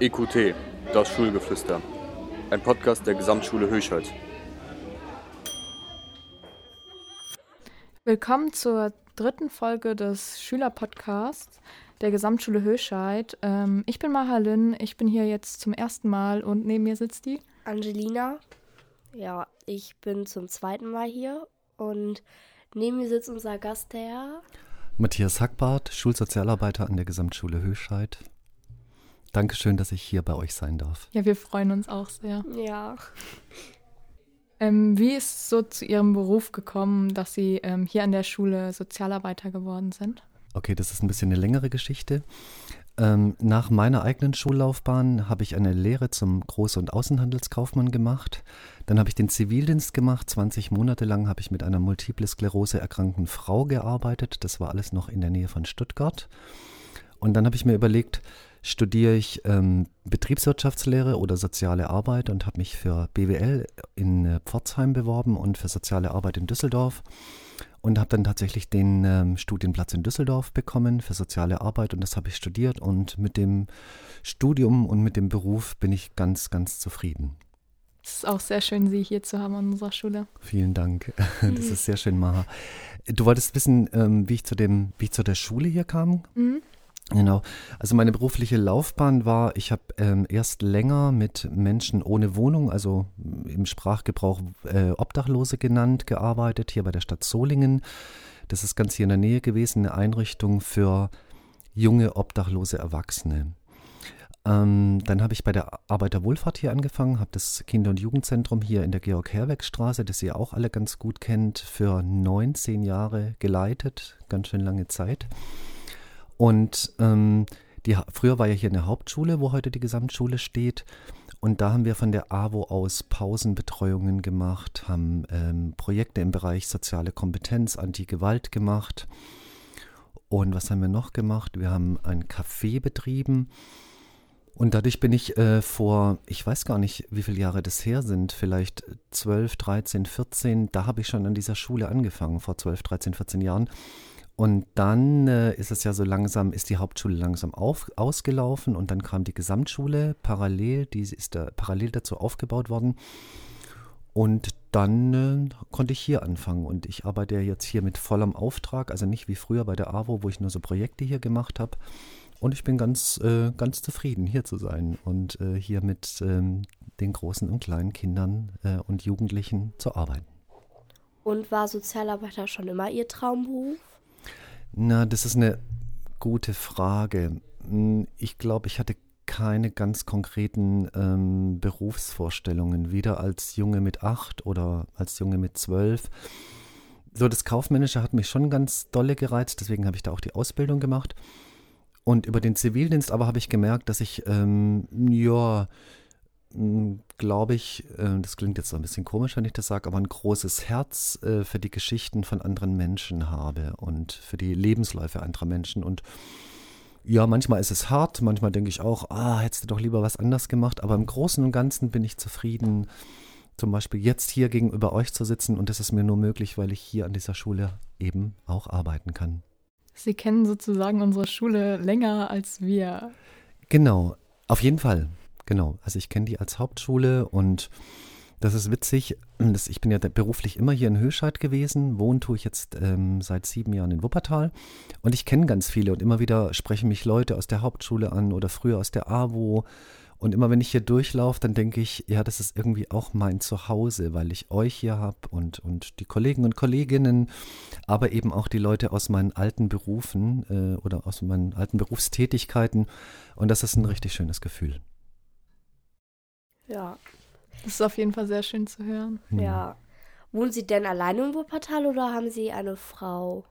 EQT, das Schulgeflüster. Ein Podcast der Gesamtschule Höchheit. Willkommen zur dritten Folge des Schülerpodcasts der Gesamtschule Höchheit. Ähm, ich bin Mahalin, ich bin hier jetzt zum ersten Mal und neben mir sitzt die Angelina. Ja, ich bin zum zweiten Mal hier und neben mir sitzt unser Gast, der Matthias Hackbart, Schulsozialarbeiter an der Gesamtschule Höchheit. Dankeschön, dass ich hier bei euch sein darf. Ja, wir freuen uns auch sehr. Ja. Ähm, wie ist es so zu Ihrem Beruf gekommen, dass Sie ähm, hier an der Schule Sozialarbeiter geworden sind? Okay, das ist ein bisschen eine längere Geschichte. Ähm, nach meiner eigenen Schullaufbahn habe ich eine Lehre zum Groß- und Außenhandelskaufmann gemacht. Dann habe ich den Zivildienst gemacht. 20 Monate lang habe ich mit einer multiple Sklerose erkrankten Frau gearbeitet. Das war alles noch in der Nähe von Stuttgart. Und dann habe ich mir überlegt, studiere ich ähm, Betriebswirtschaftslehre oder soziale Arbeit und habe mich für BWL in äh, Pforzheim beworben und für soziale Arbeit in Düsseldorf und habe dann tatsächlich den ähm, Studienplatz in Düsseldorf bekommen für soziale Arbeit und das habe ich studiert und mit dem Studium und mit dem Beruf bin ich ganz, ganz zufrieden. Es ist auch sehr schön, Sie hier zu haben an unserer Schule. Vielen Dank. Das ist sehr schön, Maha. Du wolltest wissen, ähm, wie ich zu dem, wie ich zu der Schule hier kam? Mhm. Genau. Also meine berufliche Laufbahn war, ich habe ähm, erst länger mit Menschen ohne Wohnung, also im Sprachgebrauch äh, Obdachlose genannt, gearbeitet, hier bei der Stadt Solingen. Das ist ganz hier in der Nähe gewesen, eine Einrichtung für junge obdachlose Erwachsene. Ähm, dann habe ich bei der Arbeiterwohlfahrt hier angefangen, habe das Kinder- und Jugendzentrum hier in der Georg-Herweg-Straße, das ihr auch alle ganz gut kennt, für 19 Jahre geleitet, ganz schön lange Zeit. Und ähm, die, früher war ja hier eine Hauptschule, wo heute die Gesamtschule steht. Und da haben wir von der AWO aus Pausenbetreuungen gemacht, haben ähm, Projekte im Bereich soziale Kompetenz, Anti-Gewalt gemacht. Und was haben wir noch gemacht? Wir haben ein Café betrieben. Und dadurch bin ich äh, vor, ich weiß gar nicht, wie viele Jahre das her sind, vielleicht 12, 13, 14, da habe ich schon an dieser Schule angefangen, vor 12, 13, 14 Jahren. Und dann äh, ist es ja so langsam, ist die Hauptschule langsam auf, ausgelaufen und dann kam die Gesamtschule parallel, die ist da parallel dazu aufgebaut worden. Und dann äh, konnte ich hier anfangen und ich arbeite jetzt hier mit vollem Auftrag, also nicht wie früher bei der AWO, wo ich nur so Projekte hier gemacht habe. Und ich bin ganz, äh, ganz zufrieden, hier zu sein und äh, hier mit ähm, den großen und kleinen Kindern äh, und Jugendlichen zu arbeiten. Und war Sozialarbeiter schon immer Ihr Traumberuf? Na, das ist eine gute Frage. Hm, ich glaube, ich hatte keine ganz konkreten ähm, Berufsvorstellungen, weder als Junge mit acht oder als Junge mit zwölf. So, das Kaufmännische hat mich schon ganz dolle gereizt, deswegen habe ich da auch die Ausbildung gemacht. Und über den Zivildienst aber habe ich gemerkt, dass ich, ähm, ja, glaube ich, äh, das klingt jetzt ein bisschen komisch, wenn ich das sage, aber ein großes Herz äh, für die Geschichten von anderen Menschen habe und für die Lebensläufe anderer Menschen. Und ja, manchmal ist es hart, manchmal denke ich auch, ah, hättest du doch lieber was anders gemacht, aber im Großen und Ganzen bin ich zufrieden, zum Beispiel jetzt hier gegenüber euch zu sitzen und das ist mir nur möglich, weil ich hier an dieser Schule eben auch arbeiten kann. Sie kennen sozusagen unsere Schule länger als wir. Genau, auf jeden Fall. Genau, also ich kenne die als Hauptschule und das ist witzig. Das, ich bin ja beruflich immer hier in Höscheid gewesen, wohne tue ich jetzt ähm, seit sieben Jahren in Wuppertal und ich kenne ganz viele und immer wieder sprechen mich Leute aus der Hauptschule an oder früher aus der AWO und immer wenn ich hier durchlaufe, dann denke ich, ja, das ist irgendwie auch mein Zuhause, weil ich euch hier habe und, und die Kollegen und Kolleginnen, aber eben auch die Leute aus meinen alten Berufen äh, oder aus meinen alten Berufstätigkeiten und das ist ein richtig schönes Gefühl. Ja. Das ist auf jeden Fall sehr schön zu hören. Ja. Wohnen Sie denn alleine in Wuppertal oder haben Sie eine Frau?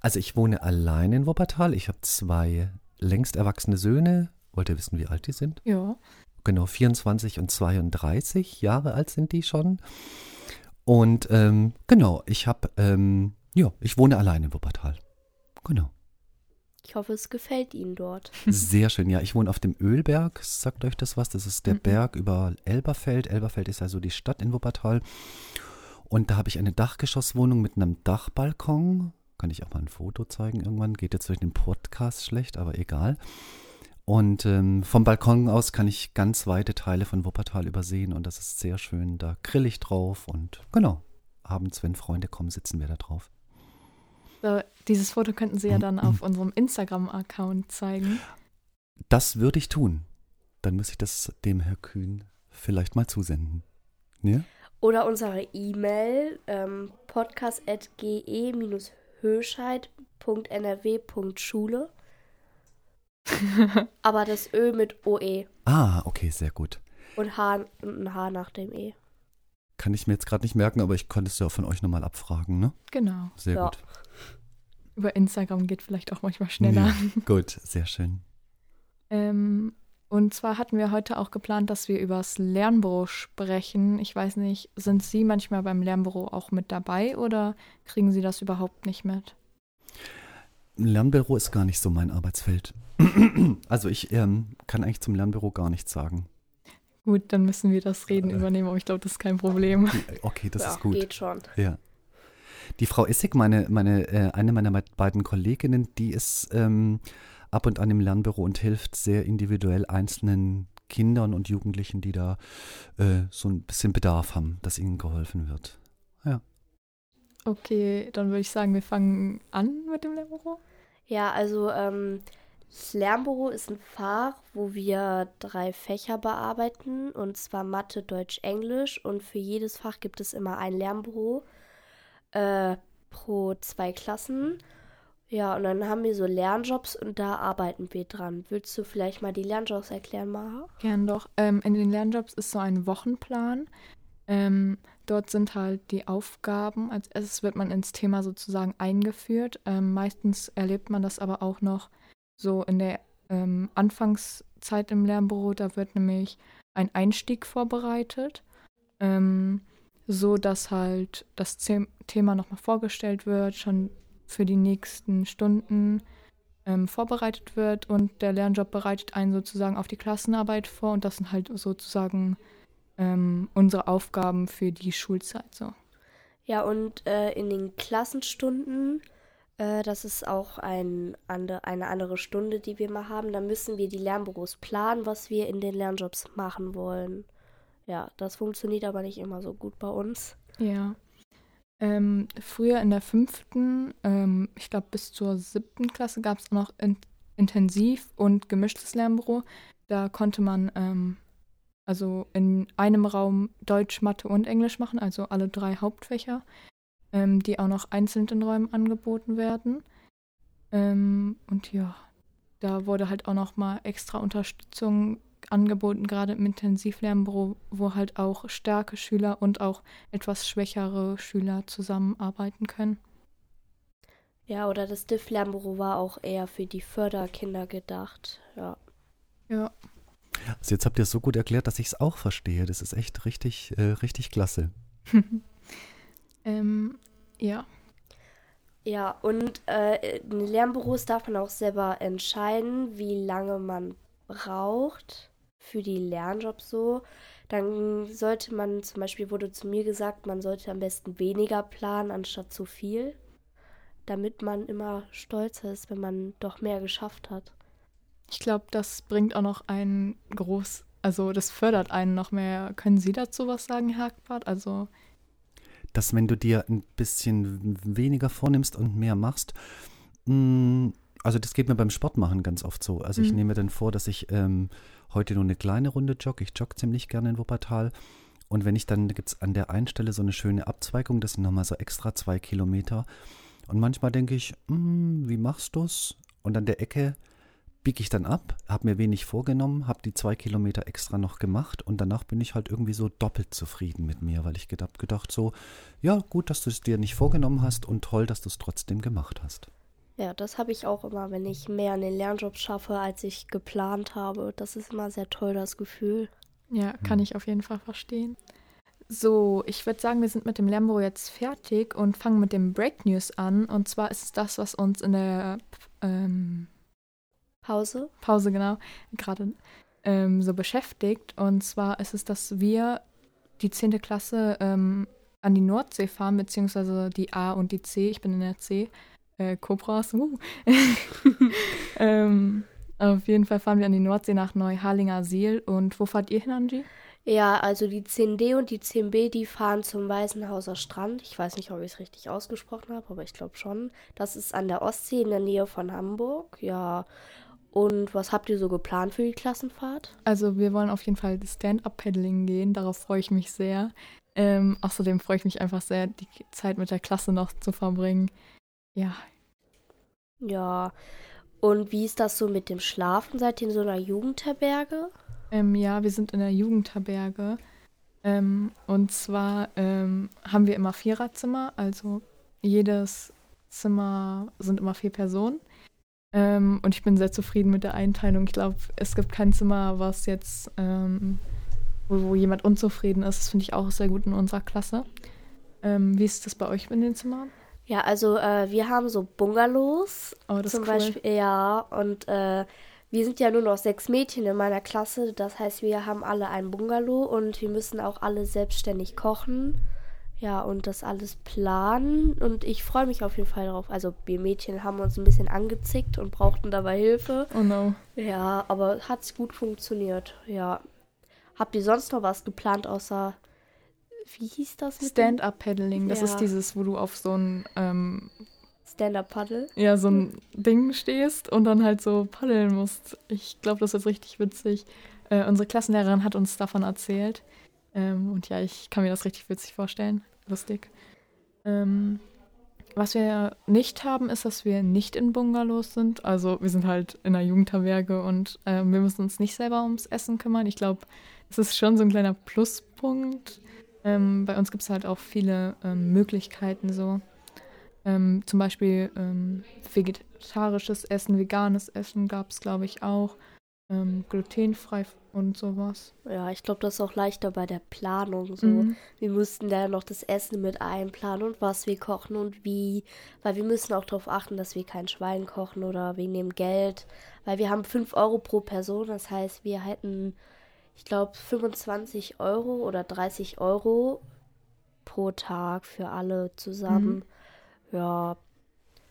Also ich wohne allein in Wuppertal. Ich habe zwei längst erwachsene Söhne. Wollt ihr wissen, wie alt die sind? Ja. Genau, 24 und 32 Jahre alt sind die schon. Und ähm, genau, ich habe, ähm, ja, ich wohne allein in Wuppertal. Genau. Ich hoffe, es gefällt Ihnen dort. Sehr schön, ja. Ich wohne auf dem Ölberg. Sagt euch das was? Das ist der mhm. Berg über Elberfeld. Elberfeld ist also die Stadt in Wuppertal. Und da habe ich eine Dachgeschosswohnung mit einem Dachbalkon. Kann ich auch mal ein Foto zeigen irgendwann. Geht jetzt durch den Podcast schlecht, aber egal. Und ähm, vom Balkon aus kann ich ganz weite Teile von Wuppertal übersehen und das ist sehr schön. Da grill ich drauf und genau, abends, wenn Freunde kommen, sitzen wir da drauf. So, dieses Foto könnten Sie ja dann auf unserem Instagram-Account zeigen. Das würde ich tun. Dann muss ich das dem Herr Kühn vielleicht mal zusenden. Ja? Oder unsere E-Mail ähm, podcast.ge-höscheid.nrw.schule. Aber das Ö mit OE Ah, okay, sehr gut. und H und ein H nach dem E. Kann ich mir jetzt gerade nicht merken, aber ich konnte es ja von euch nochmal abfragen, ne? Genau. Sehr Ja. gut. Über Instagram geht vielleicht auch manchmal schneller. Ja, gut, sehr schön. Ähm, und zwar hatten wir heute auch geplant, dass wir über das Lernbüro sprechen. Ich weiß nicht, sind Sie manchmal beim Lernbüro auch mit dabei oder kriegen Sie das überhaupt nicht mit? Lernbüro ist gar nicht so mein Arbeitsfeld. Also ich ähm, kann eigentlich zum Lernbüro gar nichts sagen. Gut, dann müssen wir das Reden Äh. übernehmen, aber ich glaube, das ist kein Problem. Okay, das ja, ist gut. geht schon. Ja. Die Frau Essig, meine, meine, äh, eine meiner me- beiden Kolleginnen, die ist ähm, ab und an im Lernbüro und hilft sehr individuell einzelnen Kindern und Jugendlichen, die da äh, so ein bisschen Bedarf haben, dass ihnen geholfen wird. Okay, dann würde ich sagen, wir fangen an mit dem Lernbüro. Ja, also ähm, das Lernbüro ist ein Fach, wo wir drei Fächer bearbeiten, und zwar Mathe, Deutsch, Englisch. Und für jedes Fach gibt es immer ein Lernbüro äh, pro zwei Klassen. Ja, und dann haben wir so Lernjobs und da arbeiten wir dran. Willst du vielleicht mal die Lernjobs erklären, Maha? Gern doch. Ähm, in den Lernjobs ist so ein Wochenplan. Ähm, dort sind halt die Aufgaben. Als erstes wird man ins Thema sozusagen eingeführt. Ähm, meistens erlebt man das aber auch noch so in der ähm, Anfangszeit im Lernbüro. Da wird nämlich ein Einstieg vorbereitet, ähm, so dass halt das The Thema nochmal vorgestellt wird, schon für die nächsten Stunden ähm, vorbereitet wird und der Lernjob bereitet einen sozusagen auf die Klassenarbeit vor und das sind halt sozusagen ähm, unsere Aufgaben für die Schulzeit so. Ja, und äh, in den Klassenstunden, äh, das ist auch ein, eine andere Stunde, die wir mal haben, da müssen wir die Lernbüros planen, was wir in den Lernjobs machen wollen. Ja, das funktioniert aber nicht immer so gut bei uns. Ja. Ähm, früher in der fünften, ähm, ich glaube bis zur siebten Klasse gab es noch in intensiv und gemischtes Lernbüro. Da konnte man ähm, also in einem Raum Deutsch, Mathe und Englisch machen, also alle drei Hauptfächer, ähm, die auch noch einzeln in Räumen angeboten werden. Ähm, und ja, da wurde halt auch noch mal extra Unterstützung angeboten, gerade im Intensivlernbüro, wo halt auch starke Schüler und auch etwas schwächere Schüler zusammenarbeiten können. Ja, oder das DIF-Lernbüro war auch eher für die Förderkinder gedacht. Ja. Ja, Also jetzt habt ihr es so gut erklärt, dass ich es auch verstehe. Das ist echt richtig, äh, richtig klasse. ähm, ja. Ja, und äh, in Lernbüros darf man auch selber entscheiden, wie lange man braucht für die Lernjobs so. Dann sollte man, zum Beispiel wurde zu mir gesagt, man sollte am besten weniger planen anstatt zu viel, damit man immer stolzer ist, wenn man doch mehr geschafft hat. Ich glaube, das bringt auch noch einen groß, also das fördert einen noch mehr. Können Sie dazu was sagen, Herr Hackbart? Also, Dass wenn du dir ein bisschen weniger vornimmst und mehr machst, mh, also das geht mir beim Sportmachen ganz oft so. Also ich Mhm. nehme mir dann vor, dass ich ähm, heute nur eine kleine Runde jogge. Ich jogge ziemlich gerne in Wuppertal. Und wenn ich dann, da gibt es an der einen Stelle so eine schöne Abzweigung, das sind nochmal so extra zwei Kilometer. Und manchmal denke ich, "Hm, wie machst du's? Und an der Ecke biege ich dann ab, habe mir wenig vorgenommen, habe die zwei Kilometer extra noch gemacht und danach bin ich halt irgendwie so doppelt zufrieden mit mir, weil ich gedacht, gedacht so, ja gut, dass du es dir nicht vorgenommen hast und toll, dass du es trotzdem gemacht hast. Ja, das habe ich auch immer, wenn ich mehr an den Lernjobs schaffe, als ich geplant habe. Das ist immer sehr toll, das Gefühl. ja, kann Hm. ich auf jeden Fall verstehen. So, ich würde sagen, wir sind mit dem Lernbüro jetzt fertig und fangen mit dem Break News an. Und zwar ist es das, was uns in der ähm, Pause? Pause genau gerade ähm, so beschäftigt. Und zwar ist es, dass wir die 10. Klasse ähm, an die Nordsee fahren, beziehungsweise die A und die C. Ich bin in der C. Äh, Cobras. Uh. ähm, Auf jeden Fall fahren wir an die Nordsee nach Neuharlinger Seel. Und wo fahrt ihr hin, Angie? Ja, also die 10D und die 10B, die fahren zum Weißenhauser Strand. Ich weiß nicht, ob ich es richtig ausgesprochen habe, aber ich glaube schon. Das ist an der Ostsee in der Nähe von Hamburg. Ja. Und was habt ihr so geplant für die Klassenfahrt? Also wir wollen auf jeden Fall Stand-up-Paddling gehen. Darauf freue ich mich sehr. Ähm, außerdem freue ich mich einfach sehr, die Zeit mit der Klasse noch zu verbringen. Ja. Ja. Und wie ist das so mit dem Schlafen? Seid ihr in so einer Jugendherberge? Ähm, ja, wir sind in der Jugendherberge. Ähm, und zwar ähm, haben wir immer Viererzimmer, also jedes Zimmer sind immer vier Personen. Ähm, und ich bin sehr zufrieden mit der Einteilung. Ich glaube, es gibt kein Zimmer, was jetzt, ähm, wo, wo, jemand unzufrieden ist. Das finde ich auch sehr gut in unserer Klasse. Ähm, wie ist das bei euch in den Zimmern? Ja, also äh, wir haben so Bungalows. Oh, das zum ist cool. Beispiel. Ja, und äh, wir sind ja nur noch sechs Mädchen in meiner Klasse. Das heißt, wir haben alle ein Bungalow und wir müssen auch alle selbstständig kochen. Ja, und das alles planen. Und ich freue mich auf jeden Fall darauf. Also, wir Mädchen haben uns ein bisschen angezickt und brauchten dabei Hilfe. Oh no. Ja, aber hat gut funktioniert. Ja. Habt ihr sonst noch was geplant, außer. Wie hieß das? Stand-up-Paddling. Das Ja. ist dieses, wo du auf so ein ähm, Stand-up-Paddle? ja, so ein Ding stehst und dann halt so paddeln musst. Ich glaube, das ist richtig witzig. Äh, unsere Klassenlehrerin hat uns davon erzählt. Ähm, und ja, ich kann mir das richtig witzig vorstellen. Lustig. Ähm, was wir nicht haben, ist, dass wir nicht in Bungalows sind. Also wir sind halt in einer Jugendherberge und ähm, wir müssen uns nicht selber ums Essen kümmern. Ich glaube, das ist schon so ein kleiner Pluspunkt. Ähm, bei uns gibt es halt auch viele ähm, Möglichkeiten so. Ähm, zum Beispiel ähm, vegetarisches Essen, veganes Essen gab es, glaube ich, auch. Ähm, glutenfrei und sowas. Ja, ich glaube, das ist auch leichter bei der Planung so. Mhm. Wir mussten da noch das Essen mit einplanen und was wir kochen und wie. Weil wir müssen auch darauf achten, dass wir kein Schwein kochen oder wegen dem Geld. Weil wir haben 5 Euro pro Person. Das heißt, wir hätten, ich glaube, 25 Euro oder 30 Euro pro Tag für alle zusammen. Ja.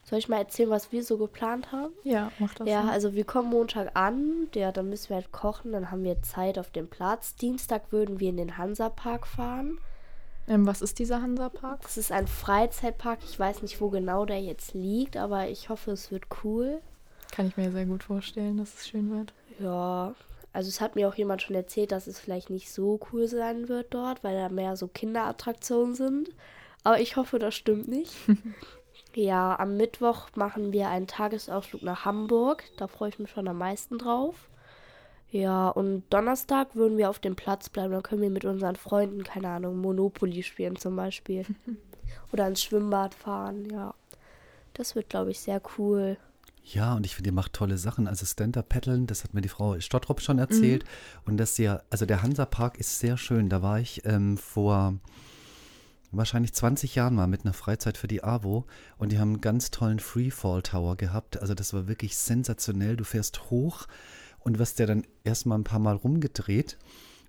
Soll ich mal erzählen, was wir so geplant haben? Ja, mach das. Ja, mal. also wir kommen Montag an, ja, dann müssen wir halt kochen, dann haben wir Zeit auf dem Platz. Dienstag würden wir in den Hansapark fahren. ähm, was ist dieser Hansapark? Das ist ein Freizeitpark, ich weiß nicht, wo genau der jetzt liegt, aber ich hoffe, es wird cool. Kann ich mir sehr gut vorstellen, dass es schön wird. Ja, also es hat mir auch jemand schon erzählt, dass es vielleicht nicht so cool sein wird dort, weil da mehr so Kinderattraktionen sind. Aber ich hoffe, das stimmt nicht. ja, am Mittwoch machen wir einen Tagesausflug nach Hamburg. Da freue ich mich schon am meisten drauf. Ja, und Donnerstag würden wir auf dem Platz bleiben. Dann können wir mit unseren Freunden, keine Ahnung, Monopoly spielen zum Beispiel. Oder ins Schwimmbad fahren, ja. Das wird, glaube ich, sehr cool. Ja, und ich finde, ihr macht tolle Sachen. Also Stand-Up-Paddeln, das hat mir die Frau Stottrop schon erzählt. Und das ja, also der Hansa-Park ist sehr schön. Da war ich ähm, vor wahrscheinlich 20 Jahren mal mit einer Freizeit für die AWO und die haben einen ganz tollen Freefall-Tower gehabt. Also das war wirklich sensationell. Du fährst hoch und wirst ja dann erstmal ein paar Mal rumgedreht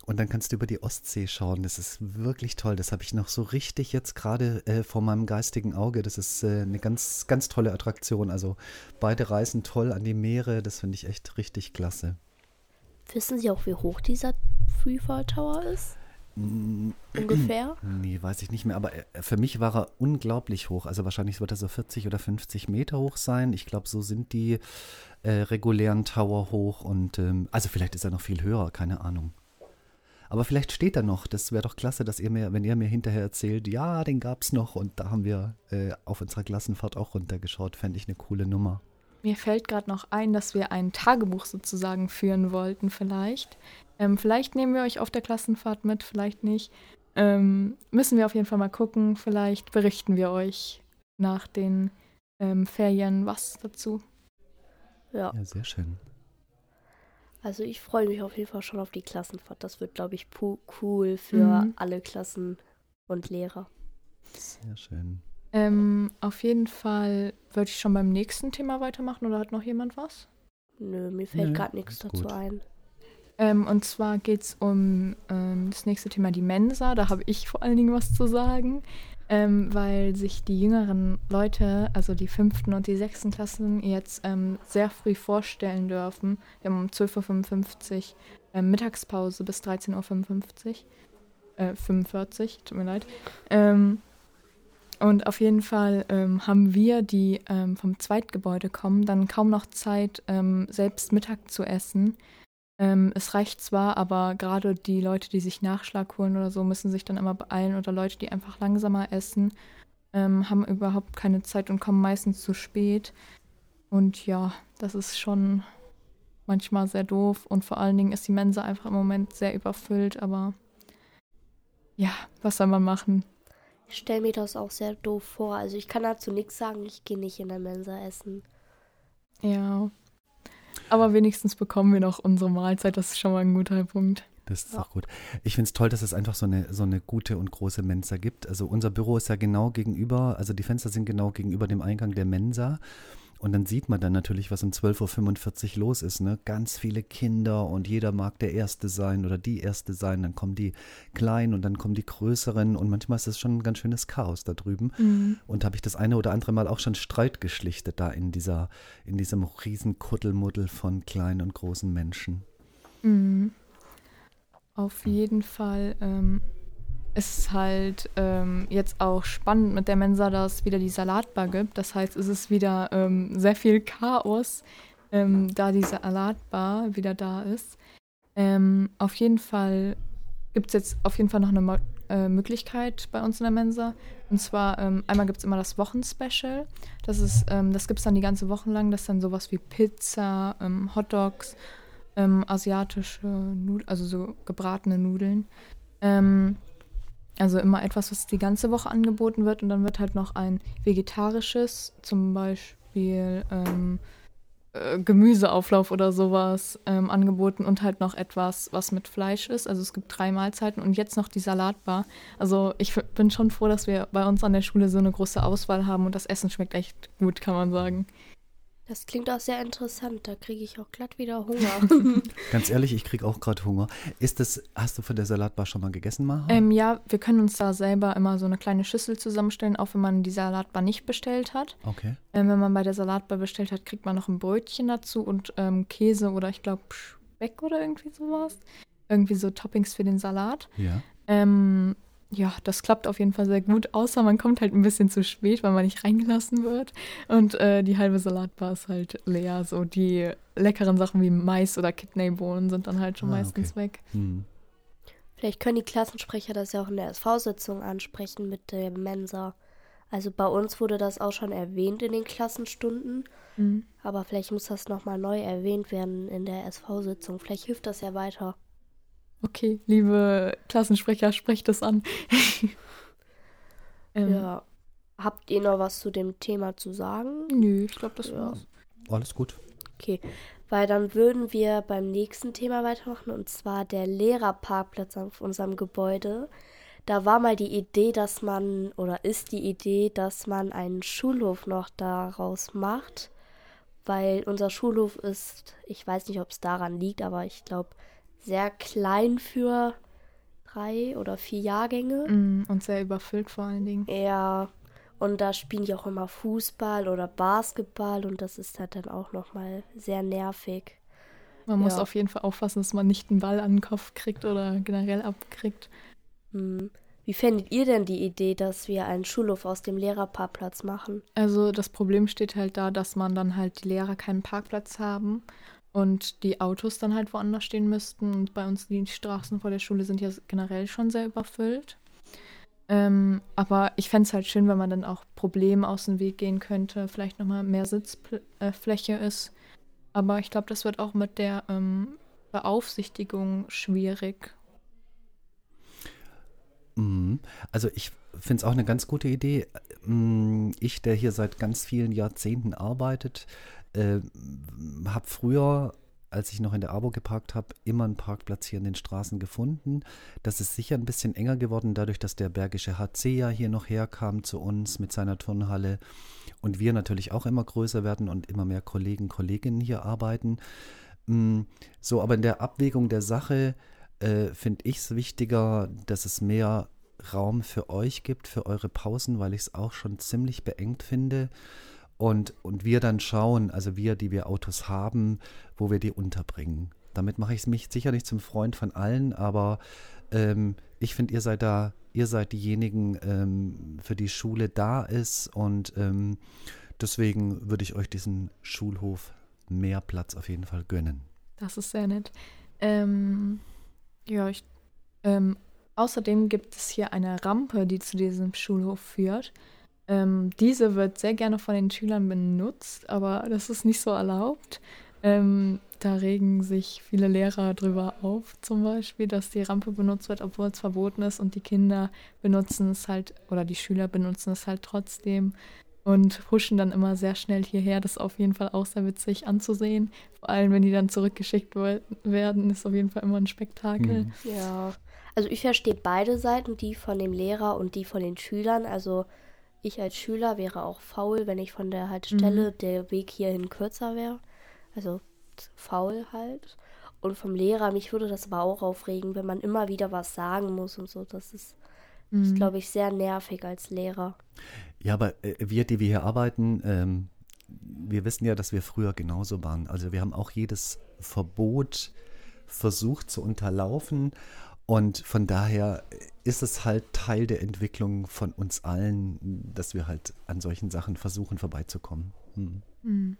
und dann kannst du über die Ostsee schauen. Das ist wirklich toll. Das habe ich noch so richtig jetzt gerade äh, vor meinem geistigen Auge. Das ist äh, eine ganz, ganz tolle Attraktion. Also beide reisen toll an die Meere. Das finde ich echt richtig klasse. Wissen Sie auch, wie hoch dieser Freefall Tower ist? Ungefähr? Nee, weiß ich nicht mehr. Aber äh, für mich war er unglaublich hoch. Also wahrscheinlich wird er so 40 oder 50 Meter hoch sein. Ich glaube, so sind die äh, regulären Tower hoch. Und ähm, also vielleicht ist er noch viel höher, keine Ahnung. Aber vielleicht steht er noch. Das wäre doch klasse, dass ihr mir, wenn ihr mir hinterher erzählt, ja, den gab es noch und da haben wir äh, auf unserer Klassenfahrt auch runtergeschaut. Fände ich eine coole Nummer. Mir fällt gerade noch ein, dass wir ein Tagebuch sozusagen führen wollten, vielleicht. Ähm, vielleicht nehmen wir euch auf der Klassenfahrt mit, vielleicht nicht. Ähm, müssen wir auf jeden Fall mal gucken. Vielleicht berichten wir euch nach den ähm, Ferien was dazu. Ja. Ja, sehr schön. Also ich freue mich auf jeden Fall schon auf die Klassenfahrt. Das wird, glaube ich, cool für Mhm. alle Klassen und Lehrer. Sehr schön. Ähm, auf jeden Fall würde ich schon beim nächsten Thema weitermachen oder hat noch jemand was? Nö, mir fällt gerade nichts dazu gut. ein. Ähm, und zwar geht es um ähm, das nächste Thema, die Mensa. Da habe ich vor allen Dingen was zu sagen. ähm, weil sich die jüngeren Leute, also die fünften und die sechsten Klassen, jetzt ähm, sehr früh vorstellen dürfen. Wir haben um 12.55 Uhr äh, Mittagspause bis 13.55 Uhr. Äh, 45, tut mir leid. Ähm, und auf jeden Fall ähm, haben wir, die ähm, vom Zweitgebäude kommen, dann kaum noch Zeit, ähm, selbst Mittag zu essen. Ähm, es reicht zwar, aber gerade die Leute, die sich Nachschlag holen oder so, müssen sich dann immer beeilen oder Leute, die einfach langsamer essen, ähm, haben überhaupt keine Zeit und kommen meistens zu spät. Und ja, das ist schon manchmal sehr doof und vor allen Dingen ist die Mensa einfach im Moment sehr überfüllt, aber ja, was soll man machen? Ich stelle mir das auch sehr doof vor. Also ich kann dazu nichts sagen, ich gehe nicht in der Mensa essen. Ja. Aber wenigstens bekommen wir noch unsere Mahlzeit, das ist schon mal ein guter Punkt. Das ist ja. auch gut. Ich finde es toll, dass es einfach so eine, so eine gute und große Mensa gibt. Also unser Büro ist ja genau gegenüber, also die Fenster sind genau gegenüber dem Eingang der Mensa. Und dann sieht man dann natürlich, was um 12.45 Uhr los ist. Ne? Ganz viele Kinder und jeder mag der Erste sein oder die Erste sein. Dann kommen die Kleinen und dann kommen die Größeren. Und manchmal ist es schon ein ganz schönes Chaos da drüben. Mhm. Und habe ich das eine oder andere Mal auch schon Streit geschlichtet da in, dieser, in diesem riesen Kuddelmuddel von kleinen und großen Menschen. Mhm. Auf jeden Fall ähm, ist halt ähm, jetzt auch spannend mit der Mensa, dass es wieder die Salatbar gibt. Das heißt, es ist wieder ähm, sehr viel Chaos, ähm, da die Salatbar wieder da ist. Ähm, auf jeden Fall gibt es jetzt auf jeden Fall noch eine Mo äh, Möglichkeit bei uns in der Mensa. Und zwar ähm, einmal gibt es immer das Wochenspecial. Das ähm, das gibt es dann die ganze Woche lang. Das ist dann sowas wie Pizza, Hotdogs, asiatische Nudeln, also so gebratene Nudeln. Ähm, also immer etwas, was die ganze Woche angeboten wird und dann wird halt noch ein vegetarisches, zum Beispiel ähm, äh, Gemüseauflauf oder sowas ähm, angeboten und halt noch etwas, was mit Fleisch ist. Also es gibt drei Mahlzeiten und jetzt noch die Salatbar. Also ich bin schon froh, dass wir bei uns an der Schule so eine große Auswahl haben und das Essen schmeckt echt gut, kann man sagen. Das klingt auch sehr interessant. Da kriege ich auch glatt wieder Hunger. Ganz ehrlich, ich kriege auch gerade Hunger. Ist das, hast du von der Salatbar schon mal gegessen, Maha? Ähm, ja, wir können uns da selber immer so eine kleine Schüssel zusammenstellen, auch wenn man die Salatbar nicht bestellt hat. Okay. Ähm, wenn man bei der Salatbar bestellt hat, kriegt man noch ein Brötchen dazu und ähm, Käse oder ich glaube Speck oder irgendwie sowas. Irgendwie so Toppings für den Salat. Ja. Ähm, ja, das klappt auf jeden Fall sehr gut, außer man kommt halt ein bisschen zu spät, weil man nicht reingelassen wird. Und äh, die halbe Salatbar ist halt leer. So die leckeren Sachen wie Mais oder Kidneybohnen sind dann halt schon ah, meistens okay. weg. Hm. Vielleicht können die Klassensprecher das ja auch in der SV-Sitzung ansprechen mit der Mensa. Also bei uns wurde das auch schon erwähnt in den Klassenstunden. Mhm. Aber vielleicht muss das nochmal neu erwähnt werden in der SV-Sitzung. Vielleicht hilft das ja weiter. Okay, liebe Klassensprecher, sprecht das an. ähm, ja. Habt ihr noch was zu dem Thema zu sagen? Nö, ich glaube, das ja. war's. Alles gut. Okay, weil dann würden wir beim nächsten Thema weitermachen und zwar der Lehrerparkplatz auf unserem Gebäude. Da war mal die Idee, dass man, oder ist die Idee, dass man einen Schulhof noch daraus macht, weil unser Schulhof ist, ich weiß nicht, ob es daran liegt, aber ich glaube, sehr klein für drei oder vier Jahrgänge. Mm, und sehr überfüllt vor allen Dingen. Ja, und da spielen die auch immer Fußball oder Basketball und das ist halt dann auch nochmal sehr nervig. Man ja. muss auf jeden Fall aufpassen, dass man nicht einen Ball an den Kopf kriegt oder generell abkriegt. Hm. Wie fändet ihr denn die Idee, dass wir einen Schulhof aus dem Lehrerparkplatz machen? Also das Problem steht halt da, dass man dann halt die Lehrer keinen Parkplatz haben und die Autos dann halt woanders stehen müssten. Und bei uns die Straßen vor der Schule sind ja generell schon sehr überfüllt. Ähm, aber ich fände es halt schön, wenn man dann auch Problemen aus dem Weg gehen könnte, vielleicht nochmal mehr Sitzfläche äh, ist. Aber ich glaube, das wird auch mit der ähm, Beaufsichtigung schwierig. Mhm. Also ich finde es auch eine ganz gute Idee. Mm, ich, der hier seit ganz vielen Jahrzehnten arbeitet, äh, habe früher, als ich noch in der Abo geparkt habe, immer einen Parkplatz hier in den Straßen gefunden. Das ist sicher ein bisschen enger geworden, dadurch, dass der Bergische HC ja hier noch herkam zu uns mit seiner Turnhalle und wir natürlich auch immer größer werden und immer mehr Kollegen, Kolleginnen hier arbeiten. Mm, so, aber in der Abwägung der Sache äh, finde ich es wichtiger, dass es mehr Raum für euch gibt, für eure Pausen, weil ich es auch schon ziemlich beengt finde. Und, und wir dann schauen, also wir, die wir Autos haben, wo wir die unterbringen. Damit mache ich mich sicher nicht zum Freund von allen, aber ähm, ich finde, ihr seid da, ihr seid diejenigen, ähm, für die Schule da ist und ähm, deswegen würde ich euch diesen Schulhof mehr Platz auf jeden Fall gönnen. Das ist sehr nett. Ähm, ja, ich, ähm, außerdem gibt es hier eine Rampe, die zu diesem Schulhof führt. Ähm, diese wird sehr gerne von den Schülern benutzt, aber das ist nicht so erlaubt. Ähm, da regen sich viele Lehrer drüber auf, zum Beispiel, dass die Rampe benutzt wird, obwohl es verboten ist und die Kinder benutzen es halt oder die Schüler benutzen es halt trotzdem und huschen dann immer sehr schnell hierher. Das ist auf jeden Fall auch sehr witzig anzusehen. Vor allem, wenn die dann zurückgeschickt werden, ist auf jeden Fall immer ein Spektakel. Mhm. Ja, also ich verstehe beide Seiten, die von dem Lehrer und die von den Schülern. Also ich als Schüler wäre auch faul, wenn ich von der Haltestelle mhm. der Weg hierhin kürzer wäre. Also faul halt. Und vom Lehrer, mich würde das aber auch aufregen, wenn man immer wieder was sagen muss und so. Das ist, mhm. ist glaube ich, sehr nervig als Lehrer. Ja, aber äh, wir, die wir hier arbeiten, ähm, wir wissen ja, dass wir früher genauso waren. Also wir haben auch jedes Verbot versucht zu unterlaufen. Und von daher ist es halt Teil der Entwicklung von uns allen, dass wir halt an solchen Sachen versuchen vorbeizukommen. Hm. Mhm.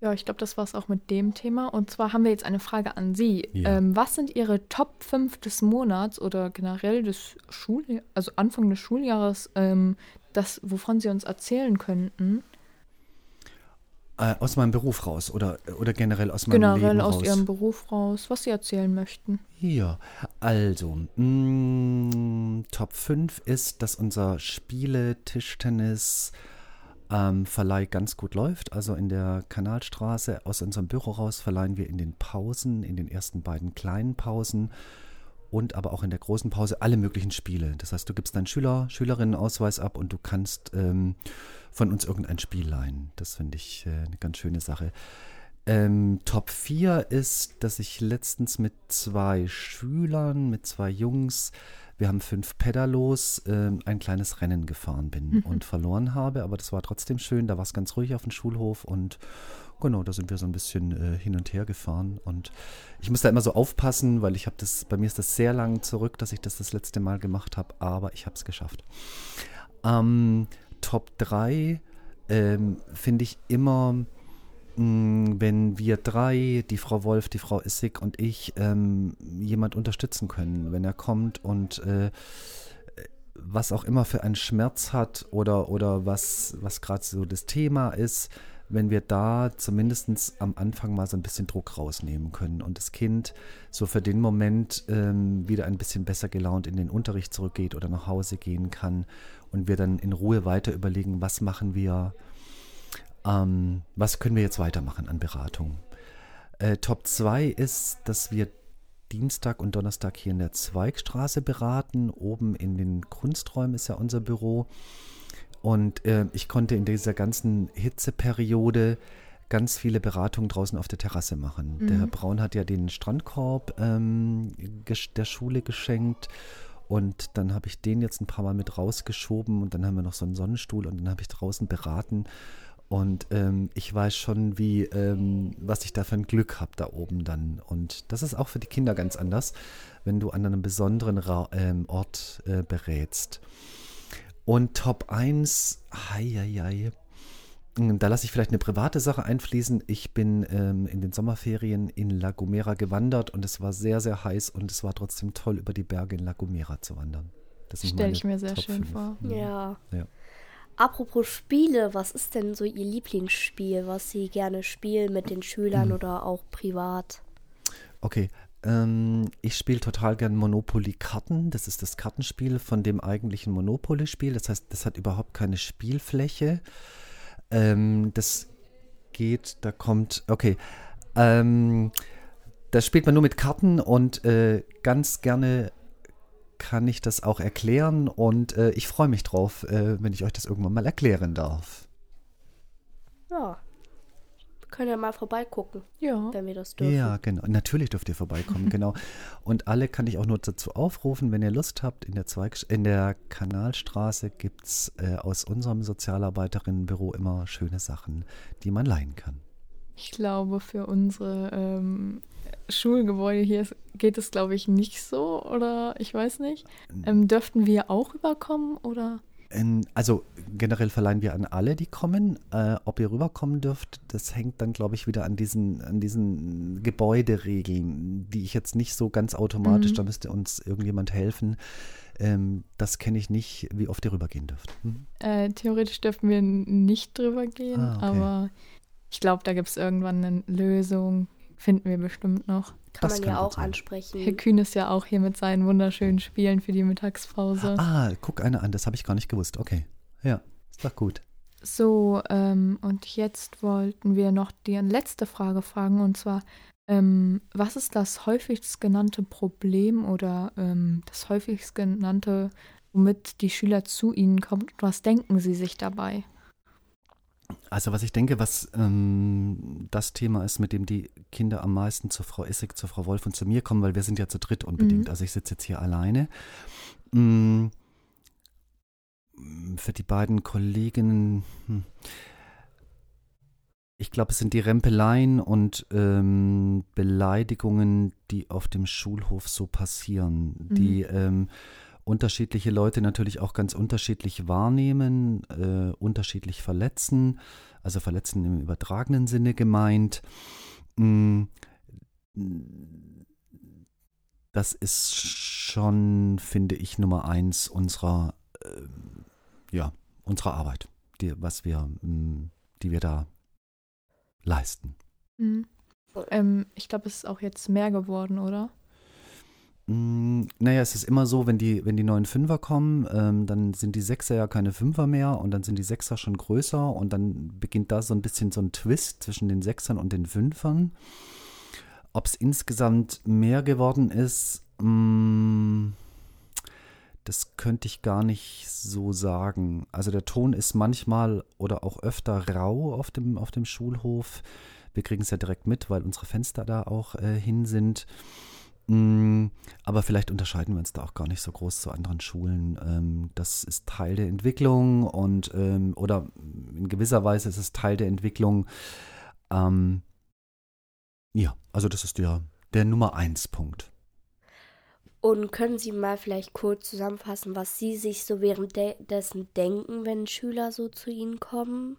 Ja, ich glaube, das war es auch mit dem Thema. Und zwar haben wir jetzt eine Frage an Sie. Ja. Ähm, was sind Ihre Top 5 des Monats oder generell des Schuljahres, also Anfang des Schuljahres, ähm, das, wovon Sie uns erzählen könnten? Äh, aus meinem Beruf raus oder, oder generell aus meinem generell Leben raus? Generell aus Ihrem Beruf raus, was Sie erzählen möchten. Ja, also, mh, mm, Top 5 ist, dass unser Spiele, Tischtennis, ähm, Verleih ganz gut läuft. Also in der Kanalstraße aus unserem Büro raus verleihen wir in den Pausen, in den ersten beiden kleinen Pausen und aber auch in der großen Pause alle möglichen Spiele. Das heißt, du gibst deinen Schüler, Schülerinnenausweis ab und du kannst ähm, von uns irgendein Spiel leihen. Das finde ich äh, eine ganz schöne Sache. Ähm, Top 4 ist, dass ich letztens mit zwei Schülern, mit zwei Jungs, wir haben fünf Pedalos, äh, ein kleines Rennen gefahren bin mhm. und verloren habe. Aber das war trotzdem schön. Da war es ganz ruhig auf dem Schulhof und Genau, da sind wir so ein bisschen äh, hin und her gefahren und ich muss da immer so aufpassen, weil ich habe das, bei mir ist das sehr lang zurück, dass ich das das letzte Mal gemacht habe, aber ich habe es geschafft. Ähm, Top 3 ähm, finde ich immer, mh, mm, wenn wir drei, die Frau Wolf, die Frau Issig und ich, ähm, jemand unterstützen können, wenn er kommt und äh, was auch immer für einen Schmerz hat oder, oder was, was gerade so das Thema ist, wenn wir da zumindest am Anfang mal so ein bisschen Druck rausnehmen können und das Kind so für den Moment ähm, wieder ein bisschen besser gelaunt in den Unterricht zurückgeht oder nach Hause gehen kann und wir dann in Ruhe weiter überlegen, was machen wir, ähm, was können wir jetzt weitermachen an Beratung. Äh, Top 2 ist, dass wir Dienstag und Donnerstag hier in der Zweigstraße beraten. Oben in den Kunsträumen ist ja unser Büro. Und äh, ich konnte in dieser ganzen Hitzeperiode ganz viele Beratungen draußen auf der Terrasse machen. Mhm. Der Herr Braun hat ja den Strandkorb ähm, der Schule geschenkt. Und dann habe ich den jetzt ein paar Mal mit rausgeschoben und dann haben wir noch so einen Sonnenstuhl und dann habe ich draußen beraten. Und ähm, ich weiß schon, wie, ähm, was ich da für ein Glück habe da oben dann. Und das ist auch für die Kinder ganz anders, wenn du an einem besonderen Ra ähm, Ort äh, berätst. Und Top 1, hei, da lasse ich vielleicht eine private Sache einfließen. Ich bin ähm, in den Sommerferien in La Gomera gewandert und es war sehr, sehr heiß und es war trotzdem toll, über die Berge in La Gomera zu wandern. Das stelle ich mir sehr Top schön 5. vor. Ja. ja. Apropos Spiele, was ist denn so Ihr Lieblingsspiel, was Sie gerne spielen mit den Schülern mhm. oder auch privat? Okay, ähm, ich spiele total gern Monopoly Karten. Das ist das Kartenspiel von dem eigentlichen Monopoly-Spiel. Das heißt, das hat überhaupt keine Spielfläche. Ähm, das geht, da kommt, okay. Ähm, das spielt man nur mit Karten und äh, ganz gerne kann ich das auch erklären und äh, ich freue mich drauf, äh, wenn ich euch das irgendwann mal erklären darf. Ja, können ja mal vorbeigucken, Ja. wenn wir das dürfen. Ja, genau. Natürlich dürft ihr vorbeikommen, genau. Und alle kann ich auch nur dazu aufrufen, wenn ihr Lust habt, in der, Zweig in der Kanalstraße gibt es äh, aus unserem Sozialarbeiterinnenbüro immer schöne Sachen, die man leihen kann. Ich glaube, für unsere ähm, Schulgebäude hier geht es, glaube ich, nicht so. Oder ich weiß nicht. Ähm, dürften wir auch rüberkommen? Oder? Ähm, also generell verleihen wir an alle, die kommen. Äh, ob ihr rüberkommen dürft, das hängt dann, glaube ich, wieder an diesen, an diesen Gebäuderegeln, die ich jetzt nicht so ganz automatisch, Mhm. da müsste uns irgendjemand helfen. Ähm, das kenne ich nicht, wie oft ihr rübergehen dürft. Hm? Äh, theoretisch dürfen wir nicht drüber gehen, Ah, okay. aber ich glaube, da gibt es irgendwann eine Lösung. Finden wir bestimmt noch. Kann Das man kann ja auch sein. ansprechen. Herr Kühn ist ja auch hier mit seinen wunderschönen Spielen für die Mittagspause. Ah, guck eine an, das habe ich gar nicht gewusst. Okay. Ja, ist doch gut. So, ähm, und jetzt wollten wir noch die letzte Frage fragen, und zwar, ähm, was ist das häufigst genannte Problem oder ähm, das häufigst genannte, womit die Schüler zu Ihnen kommen? Und was denken Sie sich dabei? Also was ich denke, was ähm, das Thema ist, mit dem die Kinder am meisten zur Frau Essig, zur Frau Wolf und zu mir kommen, weil wir sind ja zu dritt unbedingt. Mhm. Also ich sitze jetzt hier alleine. Mm, Für die beiden Kolleginnen, hm, ich glaube, es sind die Rempeleien und ähm, Beleidigungen, die auf dem Schulhof so passieren, die ähm, unterschiedliche Leute natürlich auch ganz unterschiedlich wahrnehmen, äh, unterschiedlich verletzen, also verletzen im übertragenen Sinne gemeint. Mm, Das ist schon, finde ich, Nummer eins unserer, ähm, ja, unserer Arbeit, die, was wir, mm, die wir da leisten. Mhm. Ähm, ich glaube, es ist auch jetzt mehr geworden, oder? Mm, Naja, es ist immer so, wenn die, wenn die neuen Fünfer kommen, ähm, dann sind die Sechser ja keine Fünfer mehr und dann sind die Sechser schon größer und dann beginnt da so ein bisschen so ein Twist zwischen den Sechsern und den Fünfern. Ob es insgesamt mehr geworden ist, mm, das könnte ich gar nicht so sagen. Also der Ton ist manchmal oder auch öfter rau auf dem, auf dem Schulhof. Wir kriegen es ja direkt mit, weil unsere Fenster da auch äh, hin sind. Mm, Aber vielleicht unterscheiden wir uns da auch gar nicht so groß zu anderen Schulen. Ähm, Das ist Teil der Entwicklung und ähm, oder in gewisser Weise ist es Teil der Entwicklung. Ähm, Ja, also das ist der, der Nummer eins Punkt. Und können Sie mal vielleicht kurz zusammenfassen, was Sie sich so währenddessen denken, wenn Schüler so zu Ihnen kommen?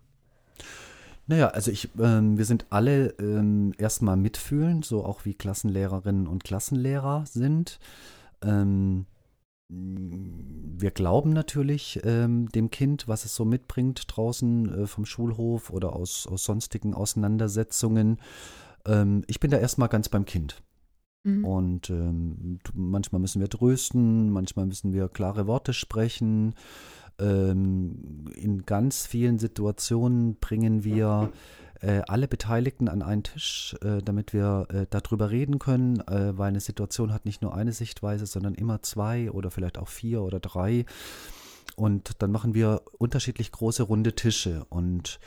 Naja, also ich, ähm, wir sind alle ähm, erstmal mitfühlend, so auch wie Klassenlehrerinnen und Klassenlehrer sind. Ähm, wir glauben natürlich ähm, dem Kind, was es so mitbringt draußen äh, vom Schulhof oder aus, aus sonstigen Auseinandersetzungen. Ähm, ich bin da erstmal ganz beim Kind. Mhm. Und ähm, manchmal müssen wir trösten, manchmal müssen wir klare Worte sprechen. Ähm, in ganz vielen Situationen bringen wir äh, alle Beteiligten an einen Tisch, äh, damit wir äh, darüber reden können, äh, weil eine Situation hat nicht nur eine Sichtweise, sondern immer zwei oder vielleicht auch vier oder drei. Und dann machen wir unterschiedlich große runde Tische und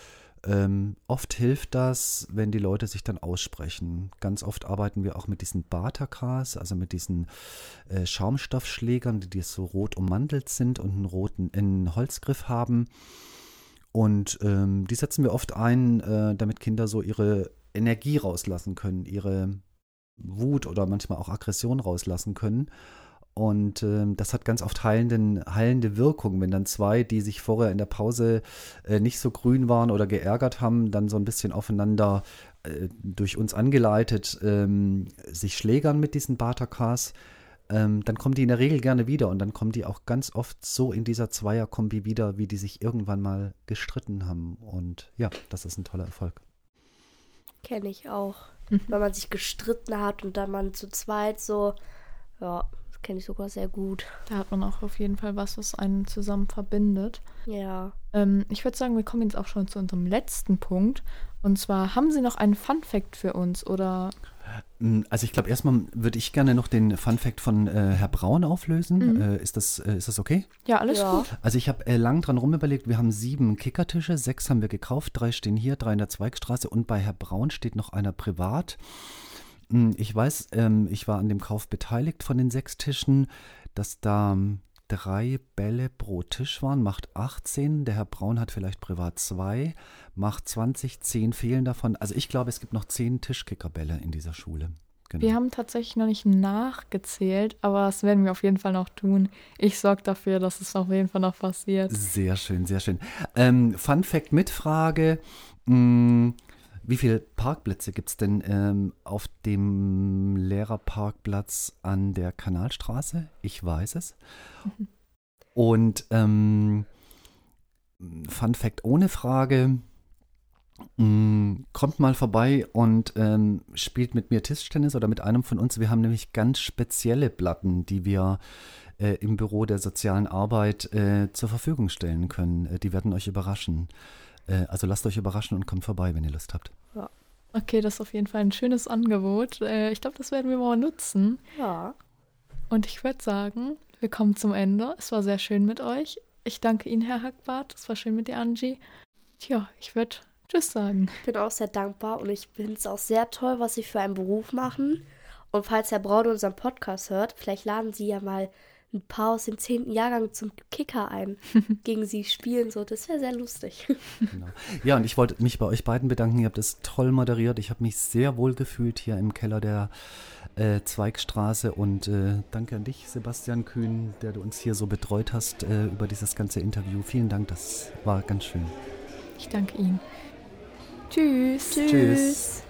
ähm, oft hilft das, wenn die Leute sich dann aussprechen. Ganz oft arbeiten wir auch mit diesen Batakas, also mit diesen äh, Schaumstoffschlägern, die, die so rot ummantelt sind und einen roten einen Holzgriff haben. Und ähm, die setzen wir oft ein, äh, damit Kinder so ihre Energie rauslassen können, ihre Wut oder manchmal auch Aggression rauslassen können. Und ähm, das hat ganz oft heilenden, heilende Wirkung, wenn dann zwei, die sich vorher in der Pause äh, nicht so grün waren oder geärgert haben, dann so ein bisschen aufeinander äh, durch uns angeleitet ähm, sich schlägern mit diesen Batakas. Ähm, dann kommen die in der Regel gerne wieder und dann kommen die auch ganz oft so in dieser Zweierkombi wieder, wie die sich irgendwann mal gestritten haben. Und ja, das ist ein toller Erfolg. Kenne ich auch. Mhm. Wenn man sich gestritten hat und dann man zu zweit so, ja, das kenne ich sogar sehr gut. Da hat man auch auf jeden Fall was, was einen zusammen verbindet. Ja. Ähm, ich würde sagen, wir kommen jetzt auch schon zu unserem letzten Punkt. Und zwar, haben Sie noch einen Fun-Fact für uns? Oder Mm, also ich glaube, erstmal würde ich gerne noch den Fun Fact von äh, Herr Braun auflösen. Mhm. Äh, ist, das, äh, ist das okay? Ja, alles Ja. gut. Also ich habe äh, lang dran rumüberlegt, wir haben sieben Kickertische, sechs haben wir gekauft, drei stehen hier, drei in der Zweigstraße und bei Herr Braun steht noch einer privat. Mm, Ich weiß, ähm, ich war an dem Kauf beteiligt von den sechs Tischen, dass da ähm, drei Bälle pro Tisch waren, macht 18. Der Herr Braun hat vielleicht privat zwei, macht 20, 10 fehlen davon. Also ich glaube, es gibt noch 10 Tischkickerbälle in dieser Schule. Genau. Wir haben tatsächlich noch nicht nachgezählt, aber das werden wir auf jeden Fall noch tun. Ich sorge dafür, dass es auf jeden Fall noch passiert. Sehr schön, sehr schön. Ähm, Fun Fact mit Frage. mh, wie viele Parkplätze gibt es denn ähm, auf dem Lehrerparkplatz an der Kanalstraße? Ich weiß es. Und ähm, Fun Fact ohne Frage. mh, Kommt mal vorbei und ähm, spielt mit mir Tischtennis oder mit einem von uns. Wir haben nämlich ganz spezielle Platten, die wir äh, im Büro der sozialen Arbeit äh, zur Verfügung stellen können. Äh, die werden euch überraschen. Äh, also lasst euch überraschen und kommt vorbei, wenn ihr Lust habt. Okay, das ist auf jeden Fall ein schönes Angebot. Äh, Ich glaube, das werden wir mal nutzen. Ja. Und ich würde sagen, wir kommen zum Ende. Es war sehr schön mit euch. Ich danke Ihnen, Herr Hackbart. Es war schön mit dir, Angie. Tja, ich würde Tschüss sagen. Ich bin auch sehr dankbar und ich finde es auch sehr toll, was Sie für einen Beruf machen. Und falls Herr Braun unseren Podcast hört, vielleicht laden Sie ja mal ein paar aus dem 10. Jahrgang zum Kicker ein, gegen Sie spielen. So, das wäre sehr lustig. Genau. Ja, und ich wollte mich bei euch beiden bedanken. Ihr habt es toll moderiert. Ich habe mich sehr wohl gefühlt hier im Keller der äh, Zweigstraße. Und äh, danke an dich, Sebastian Kühn, der du uns hier so betreut hast äh, über dieses ganze Interview. Vielen Dank, das war ganz schön. Ich danke Ihnen. Tschüss. Tschüss.